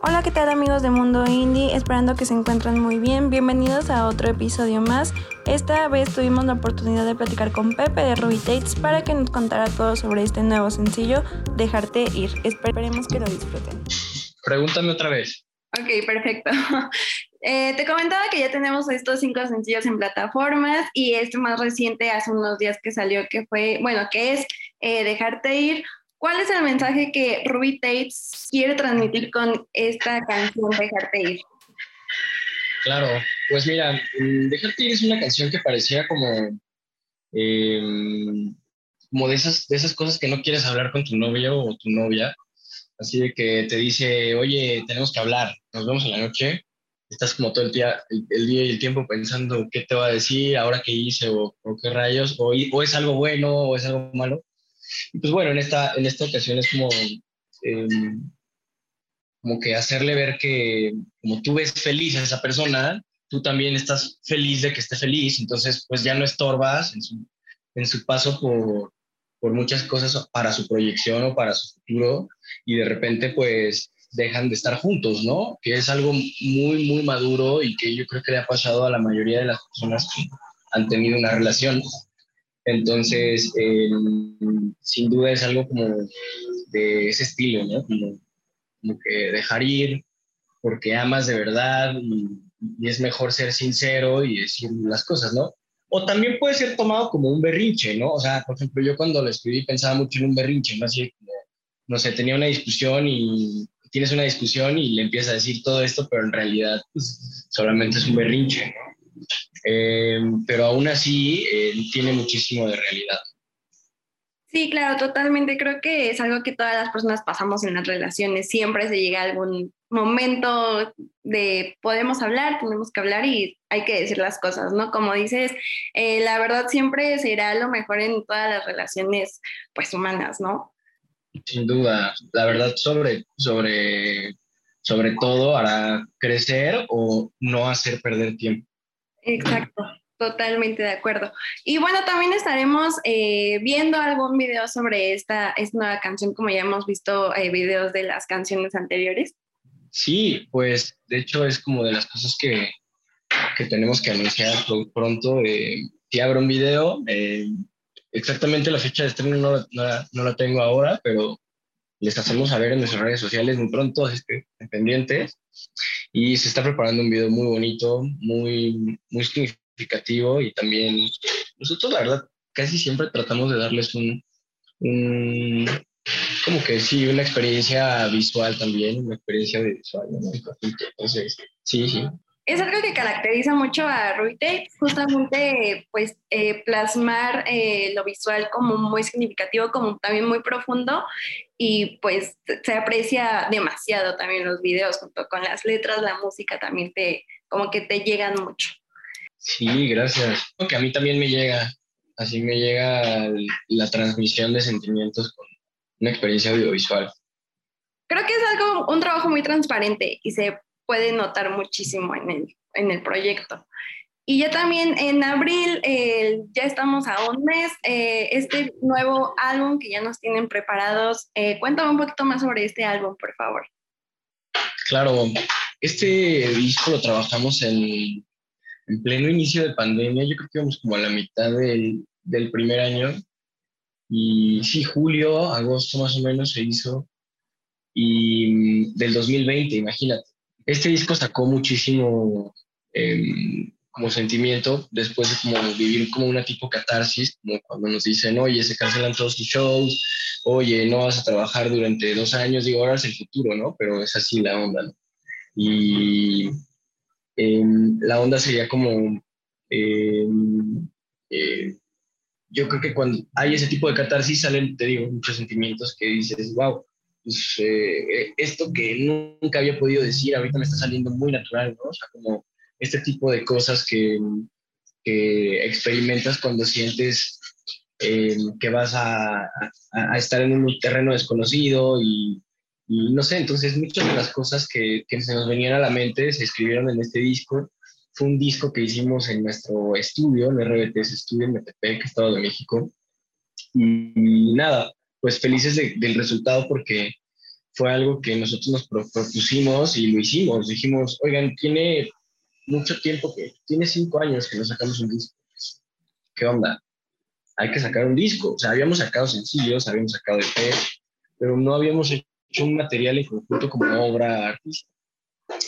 Hola, ¿qué tal amigos de Mundo Indie? Esperando que se encuentren muy bien. Bienvenidos a otro episodio más. Esta vez tuvimos la oportunidad de platicar con Pepe de Ruby Tates para que nos contara todo sobre este nuevo sencillo, Dejarte Ir. Esperemos que lo disfruten. Pregúntame otra vez. Ok, perfecto. Eh, te comentaba que ya tenemos estos cinco sencillos en plataformas y este más reciente hace unos días que salió que fue, bueno, que es eh, Dejarte Ir. ¿Cuál es el mensaje que Ruby Tates quiere transmitir con esta canción Dejarte Ir? Claro, pues mira, mm, Dejarte Ir es una canción que parecía como, em, como de, esas, de esas cosas que no quieres hablar con tu novio o tu novia, así de que te dice, oye, tenemos que hablar, nos vemos en la noche, estás como todo el día, el, día y el tiempo pensando qué te va a decir, ahora qué hice o, qué rayos, o, o, es algo bueno o es algo malo. Y pues bueno, en esta, en esta ocasión es como, em, como que hacerle ver que como tú ves feliz a esa persona, tú también estás feliz de que esté feliz, entonces pues ya no estorbas en su, en su paso por, por muchas cosas para su proyección o para su futuro y de repente pues dejan de estar juntos, ¿no? Que es algo muy, muy maduro y que yo creo que le ha pasado a la mayoría de las personas que han tenido una relación. Entonces, sin duda es algo como de ese estilo, ¿no? Como, que dejar ir porque amas de verdad y, es mejor ser sincero y decir las cosas, ¿no? O también puede ser tomado como un berrinche, ¿no? O sea, por ejemplo, yo cuando lo escribí pensaba mucho en un berrinche, ¿no? Así como, no sé, tenía una discusión y tienes una discusión y le empiezas a decir todo esto, pero en realidad pues, solamente es un berrinche, ¿no? Eh, pero aún así eh, tiene muchísimo de realidad. Sí, claro, totalmente. Creo que es algo que todas las personas pasamos en las relaciones. Siempre se llega a algún momento de podemos hablar, tenemos que hablar y hay que decir las cosas, ¿no? Como dices, eh, la verdad siempre será lo mejor en todas las relaciones, pues, humanas, ¿no? Sin duda, la verdad sobre, sobre, sobre todo hará crecer o no hacer perder tiempo. Exacto, totalmente de acuerdo. Y bueno, también estaremos eh, viendo algún video sobre esta, esta, nueva canción, como ya hemos visto eh, videos de las canciones anteriores. Sí, pues de hecho es como de las cosas que, que tenemos que anunciar pronto. Eh, si abro un video, eh, exactamente la fecha de estreno no, no, la, tengo ahora, pero les hacemos saber en nuestras redes sociales muy pronto, este, pendientes. Y se está preparando un video muy bonito, muy, muy significativo y también nosotros, la verdad, casi siempre tratamos de darles un, un como que sí, una experiencia visual también, una experiencia visual, ¿no? Entonces, sí, sí es algo que caracteriza mucho a Ruby justamente pues eh, plasmar eh, lo visual como muy significativo, como también muy profundo y pues se aprecia demasiado también los videos junto con las letras, la música también te como que te llegan mucho. Sí, gracias. Porque a mí también me llega, así me llega la transmisión de sentimientos con una experiencia audiovisual. Creo que es algo, un trabajo muy transparente y se puede notar muchísimo en el, en el proyecto. Y ya también en abril, eh, ya estamos a un mes, eh, este nuevo álbum que ya nos tienen preparados. Eh, cuéntame un poquito más sobre este álbum, por favor. Claro, este disco lo trabajamos en, en pleno inicio de pandemia, yo creo que íbamos como a la mitad del, del primer año. Y sí, julio, agosto más o menos se hizo. Y mm, del 2020, imagínate este disco sacó muchísimo em, como sentimiento después de como vivir como una tipo catarsis, como cuando nos dicen, oye, se cancelan todos tus shows, oye, no vas a trabajar durante dos años, digo, ahora es el futuro, ¿no? Pero es así la onda, ¿no? Y em, la onda sería como, em, eh, yo creo que cuando hay ese tipo de catarsis salen, te digo, muchos sentimientos que dices, wow, pues, eh, esto que nunca había podido decir, ahorita me está saliendo muy natural, ¿no? O sea, como este tipo de cosas que, que experimentas cuando sientes eh, que vas a, a, estar en un terreno desconocido y, no sé, entonces muchas de las cosas que, que, se nos venían a la mente se escribieron en este disco. Fue un disco que hicimos en nuestro estudio, en RBTS Estudio en Metepec, Estado de México. Y, y nada, pues felices del resultado porque fue algo que nosotros nos propusimos y lo hicimos. Dijimos, oigan, tiene mucho tiempo que, tiene cinco años que no sacamos un disco. ¿Qué onda? Hay que sacar un disco. O sea, habíamos sacado sencillos, habíamos sacado EP, pero no habíamos hecho un material en conjunto como obra artística.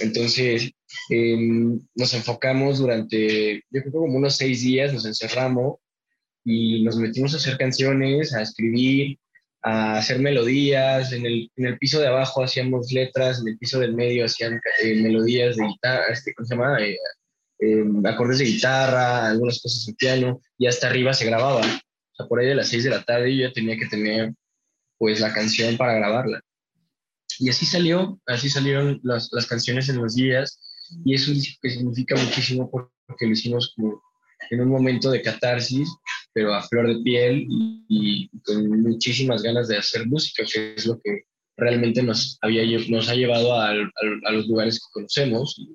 Entonces, em, nos enfocamos durante, yo creo como unos seis días, nos encerramos y nos metimos a hacer canciones, a escribir, a hacer melodías. En el, en el piso de abajo hacíamos letras, en el piso del medio hacían eh, melodías de guitarra, este, ¿cómo se llama? Eh, em, acordes de guitarra, algunas cosas en piano, y hasta arriba se grababa. O sea, por ahí de las seis de la tarde yo ya tenía que tener pues la canción para grabarla. Y así salió, así salieron las, las canciones en los días, y es un disco que significa muchísimo porque lo hicimos como en un momento de catarsis, pero a flor de piel y, con muchísimas ganas de hacer música, que es lo que realmente nos, había, nos ha llevado a, a, los lugares que conocemos y,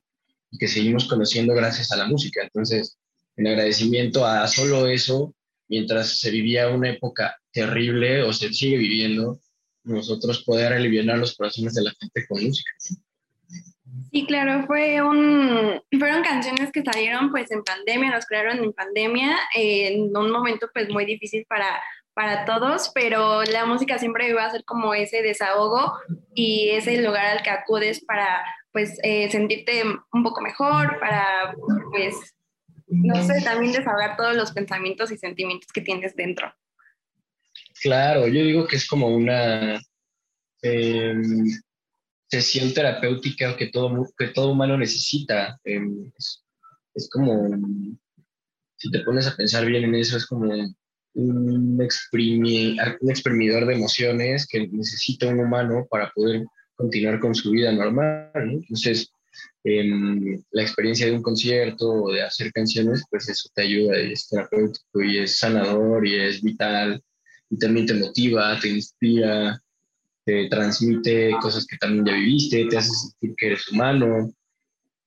que seguimos conociendo gracias a la música. Entonces, en agradecimiento a solo eso, mientras se vivía una época terrible o se sigue viviendo, nosotros poder aliviar los corazones de la gente con música. Sí, claro, fue un, fueron canciones que salieron pues en pandemia, nos crearon en pandemia, en un momento pues muy difícil para, para todos, pero la música siempre iba a ser como ese desahogo y ese lugar al que acudes para pues eh, sentirte un poco mejor, para pues, no sé, también desahogar todos los pensamientos y sentimientos que tienes dentro. Claro, yo digo que es como una... Em, sesión terapéutica que todo, que todo humano necesita. Em, es, como, si te pones a pensar bien en eso, es como un, exprimidor de emociones que necesita un humano para poder continuar con su vida normal. Entonces, em, la experiencia de un concierto o de hacer canciones, pues eso te ayuda y es terapéutico y es sanador y es vital y también te motiva, te inspira, te transmite cosas que también ya viviste, te hace sentir que eres humano,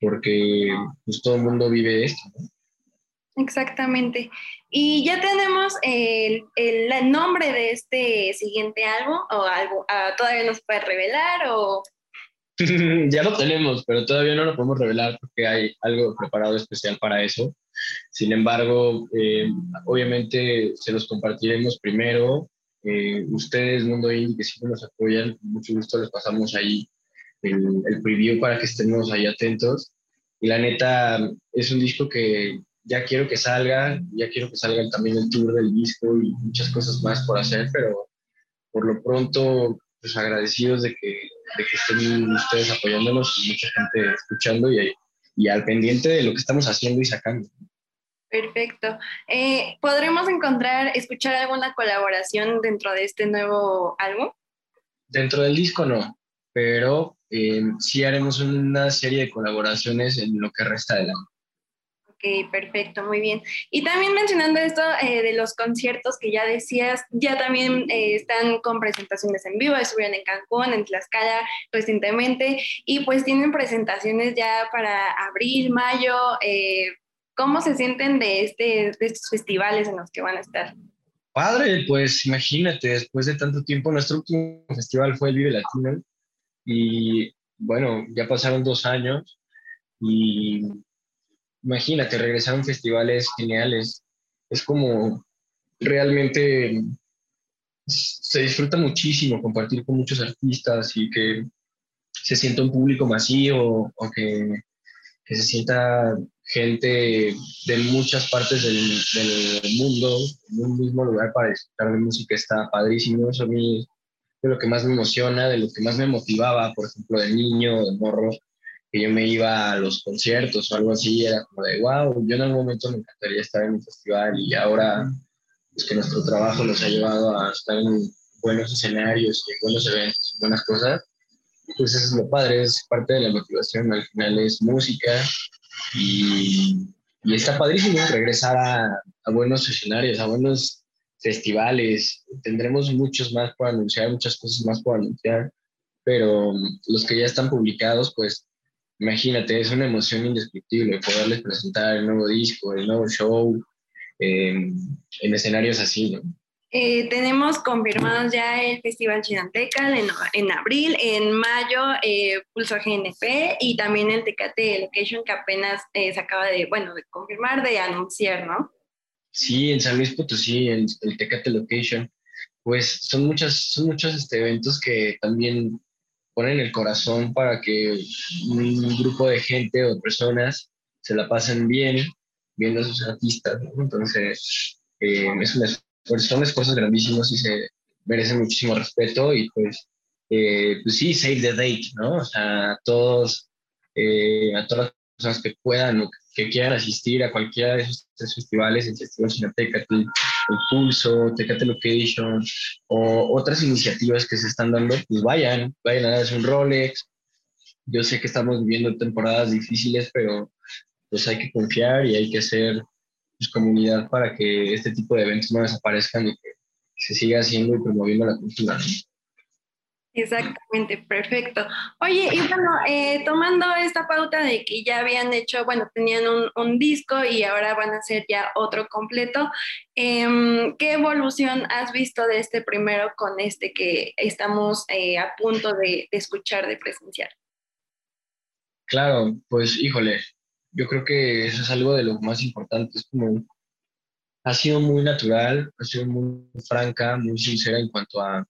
porque pues todo el mundo vive esto. Exactamente. Y ya tenemos el, el, nombre de este siguiente álbum o algo, ah, todavía no se puede revelar o... ya lo tenemos, pero todavía no lo podemos revelar porque hay algo preparado especial para eso. Sin embargo, eh, obviamente se los compartiremos primero eh, ustedes, Mundo Indie, que siempre nos apoyan, mucho gusto les pasamos ahí el, el, preview para que estemos ahí atentos. Y la neta, es un disco que ya quiero que salga, ya quiero que salga también el tour del disco y muchas cosas más por hacer, pero por lo pronto, pues agradecidos de que, de que estén ustedes apoyándonos y mucha gente escuchando y, y al pendiente de lo que estamos haciendo y sacando. Perfecto. Eh, ¿Podremos encontrar, escuchar alguna colaboración dentro de este nuevo álbum? Dentro del disco no, pero eh, sí haremos una serie de colaboraciones en lo que resta del año. Ok, perfecto, muy bien. Y también mencionando esto eh, de los conciertos que ya decías, ya también están con presentaciones en vivo, estuvieron en Cancún, en Tlaxcala recientemente, y pues tienen presentaciones ya para abril, mayo, ¿Cómo se sienten de, este, de estos festivales en los que van a estar? Padre, pues imagínate, después de tanto tiempo, nuestro último festival fue el Vive Latino y bueno, ya pasaron dos años y imagínate, regresar a un festivales geniales. Es como realmente se disfruta muchísimo compartir con muchos artistas y que se sienta un público masivo o que, que se sienta gente de muchas partes del, mundo en un mismo lugar para disfrutar de música está padrísimo. Eso a mí de lo que más me emociona, de lo que más me motivaba, por ejemplo, de niño, de morro, que yo me iba a los conciertos o algo así, era como de, wow, yo en algún momento me encantaría estar en un festival y ahora es que nuestro trabajo nos ha llevado a estar en buenos escenarios y en buenos eventos, buenas cosas. Pues eso es lo padre, es parte de la motivación, al final es música, y, está padrísimo regresar a, buenos escenarios, a buenos festivales. Tendremos muchos más por anunciar, muchas cosas más por anunciar, pero los que ya están publicados, pues imagínate, es una emoción indescriptible poderles presentar el nuevo disco, el nuevo show en escenarios así, ¿no? Eh, tenemos confirmados ya el Festival Chinanteca en, en abril, en mayo eh, Pulso GNP y también el Tecate Location que apenas eh, se acaba de, bueno, de confirmar, de anunciar, ¿no? Sí, en San Luis Potosí, en el Tecate Location, pues son, muchas, son muchos este, eventos que también ponen el corazón para que un grupo de gente o personas se la pasen bien viendo a sus artistas. Entonces, es una pues son esfuerzos grandísimos y se merecen muchísimo respeto y pues, eh, pues sí, save the date, ¿no? O sea, a todos, eh, a todas las personas que puedan o que quieran asistir a cualquiera de esos festivales, el Festival Cineteca, el, Pulso, Tecate Location o otras iniciativas que se están dando, pues vayan, vayan a darse un Rolex. Yo sé que estamos viviendo temporadas difíciles, pero pues hay que confiar y hay que comunidad para que este tipo de eventos no desaparezcan y que se siga haciendo y promoviendo la cultura. Exactamente, perfecto. Oye, y bueno, eh, tomando esta pauta de que ya habían hecho, bueno, tenían un, un disco y ahora van a hacer ya otro completo, em, ¿qué evolución has visto de este primero con este que estamos eh, a punto de, de, escuchar, de presenciar? Claro, pues híjole, yo creo que eso es algo de lo más importante. Es como, ha sido muy natural, ha sido muy franca, muy sincera en cuanto a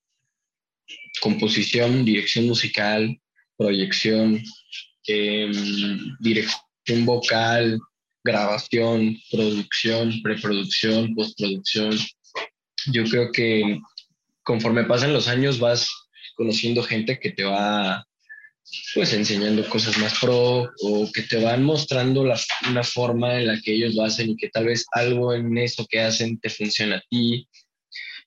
composición, dirección musical, proyección, em, dirección vocal, grabación, producción, preproducción, postproducción. Yo creo que conforme pasan los años vas conociendo gente que te va pues enseñando cosas más pro o que te van mostrando la, una forma en la que ellos lo hacen y que tal vez algo en eso que hacen te funciona a ti.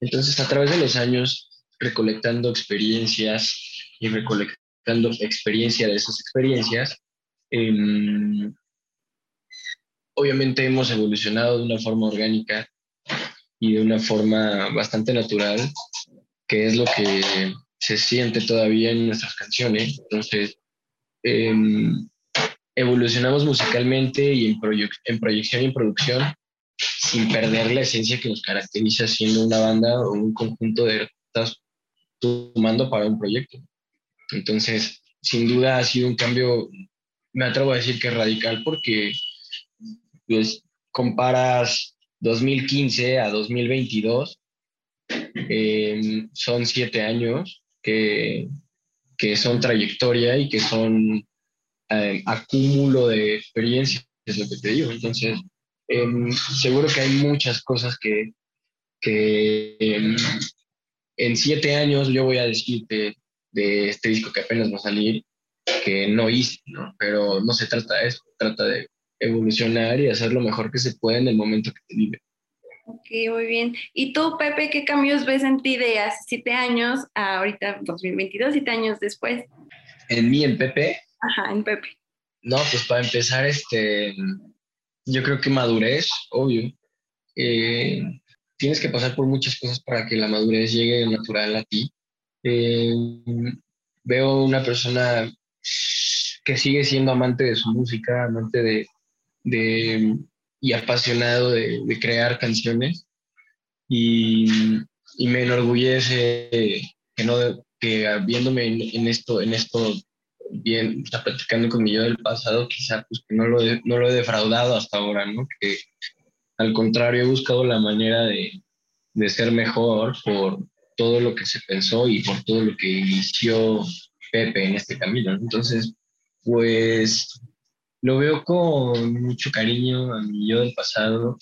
Entonces, a través de los años, recolectando experiencias y recolectando experiencia de esas experiencias, em, obviamente hemos evolucionado de una forma orgánica y de una forma bastante natural, que es lo que se siente todavía en nuestras canciones. Entonces, em, evolucionamos musicalmente y en, en proyección y en producción sin perder la esencia que nos caracteriza siendo una banda o un conjunto de artistas tomando para un proyecto. Entonces, sin duda ha sido un cambio, me atrevo a decir que radical porque pues comparas 2015 a 2022, em, son siete años que, que son trayectoria y que son eh, acúmulo de experiencias, es lo que te digo. Entonces, em, seguro que hay muchas cosas que, que em, en siete años yo voy a decirte de este disco que apenas va a salir, que no hice, ¿no? Pero no se trata de eso, trata de evolucionar y hacer lo mejor que se puede en el momento que te vive. Ok, muy bien. ¿Y tú, Pepe, qué cambios ves en ti de hace siete años a ahorita 2022, siete años después? ¿En mí, en Pepe? Ajá, en Pepe. No, pues para empezar, este, yo creo que madurez, obvio. Eh, tienes que pasar por muchas cosas para que la madurez llegue natural a ti. Eh, veo una persona que sigue siendo amante de su música, amante de, de y apasionado de, crear canciones. Y, me enorgullece que no que viéndome en, esto en esto bien está platicando con mi yo del pasado quizá pues que no lo he, no lo he defraudado hasta ahora no que al contrario he buscado la manera de, de ser mejor por todo lo que se pensó y por todo lo que inició Pepe en este camino entonces pues lo veo con mucho cariño a mi yo del pasado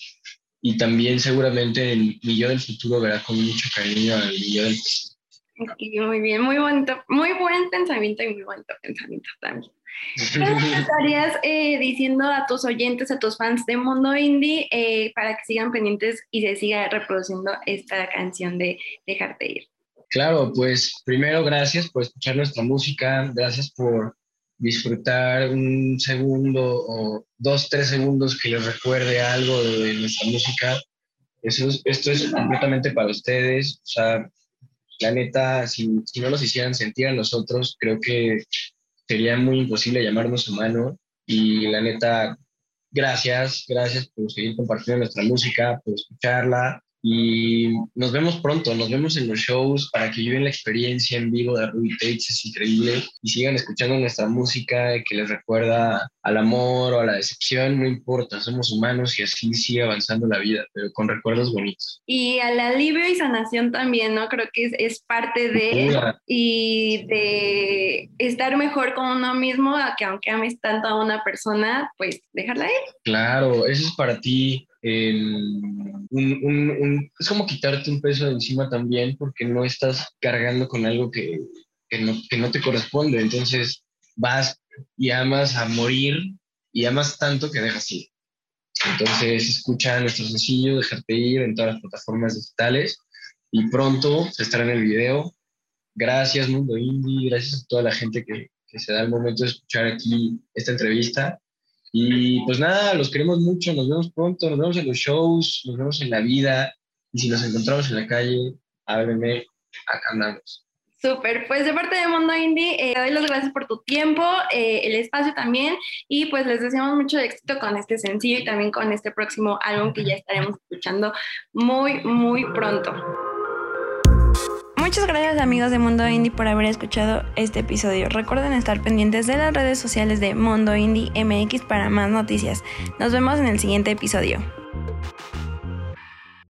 y también seguramente el mi yo del futuro verá con mucho cariño al mi yo del pasado. muy bien, muy bonito, muy buen pensamiento y muy buen pensamiento también. ¿Qué estarías eh, diciendo a tus oyentes, a tus fans de Mundo Indie eh, para que sigan pendientes y se siga reproduciendo esta canción de Dejarte Ir? Claro, pues primero gracias por escuchar nuestra música, gracias por disfrutar un segundo o dos, tres segundos que les recuerde algo de nuestra música. Eso esto es completamente para ustedes. O sea, la neta, si, si no nos hicieran sentir a nosotros, creo que sería muy imposible llamarnos humano. Y la neta, gracias, gracias por seguir compartiendo nuestra música, por escucharla Y nos vemos pronto, nos vemos en los shows para que viven la experiencia en vivo de Ruby Tates, es increíble. Y sigan escuchando nuestra música que les recuerda al amor o a la decepción, no importa, somos humanos y así sigue avanzando la vida, pero con recuerdos bonitos. Y al alivio y sanación también, ¿no? Creo que es, es parte de... Y de estar mejor con uno mismo, que aunque ames tanto a una persona, pues dejarla ir. Claro, eso es para ti es como quitarte un peso de encima también porque no estás cargando con algo que, no, te corresponde. Entonces vas y amas a morir y amas tanto que dejas ir. Entonces escucha nuestro sencillo, dejarte ir en todas las plataformas digitales y pronto se estará en el video. Gracias Mundo Indie, gracias a toda la gente que, que se da el momento de escuchar aquí esta entrevista. Y pues nada, los queremos mucho, nos vemos pronto, nos vemos en los shows, nos vemos en la vida. Y si nos encontramos en la calle, hábleme, acá andamos. Súper, pues de parte de Mundo Indie, eh, doy las gracias por tu tiempo, eh, el espacio también, y pues les deseamos mucho éxito con este sencillo y también con este próximo álbum que ya estaremos escuchando muy, muy pronto. Muchas gracias amigos de Mundo Indie por haber escuchado este episodio. Recuerden estar pendientes de las redes sociales de Mundo Indie MX para más noticias. Nos vemos en el siguiente episodio.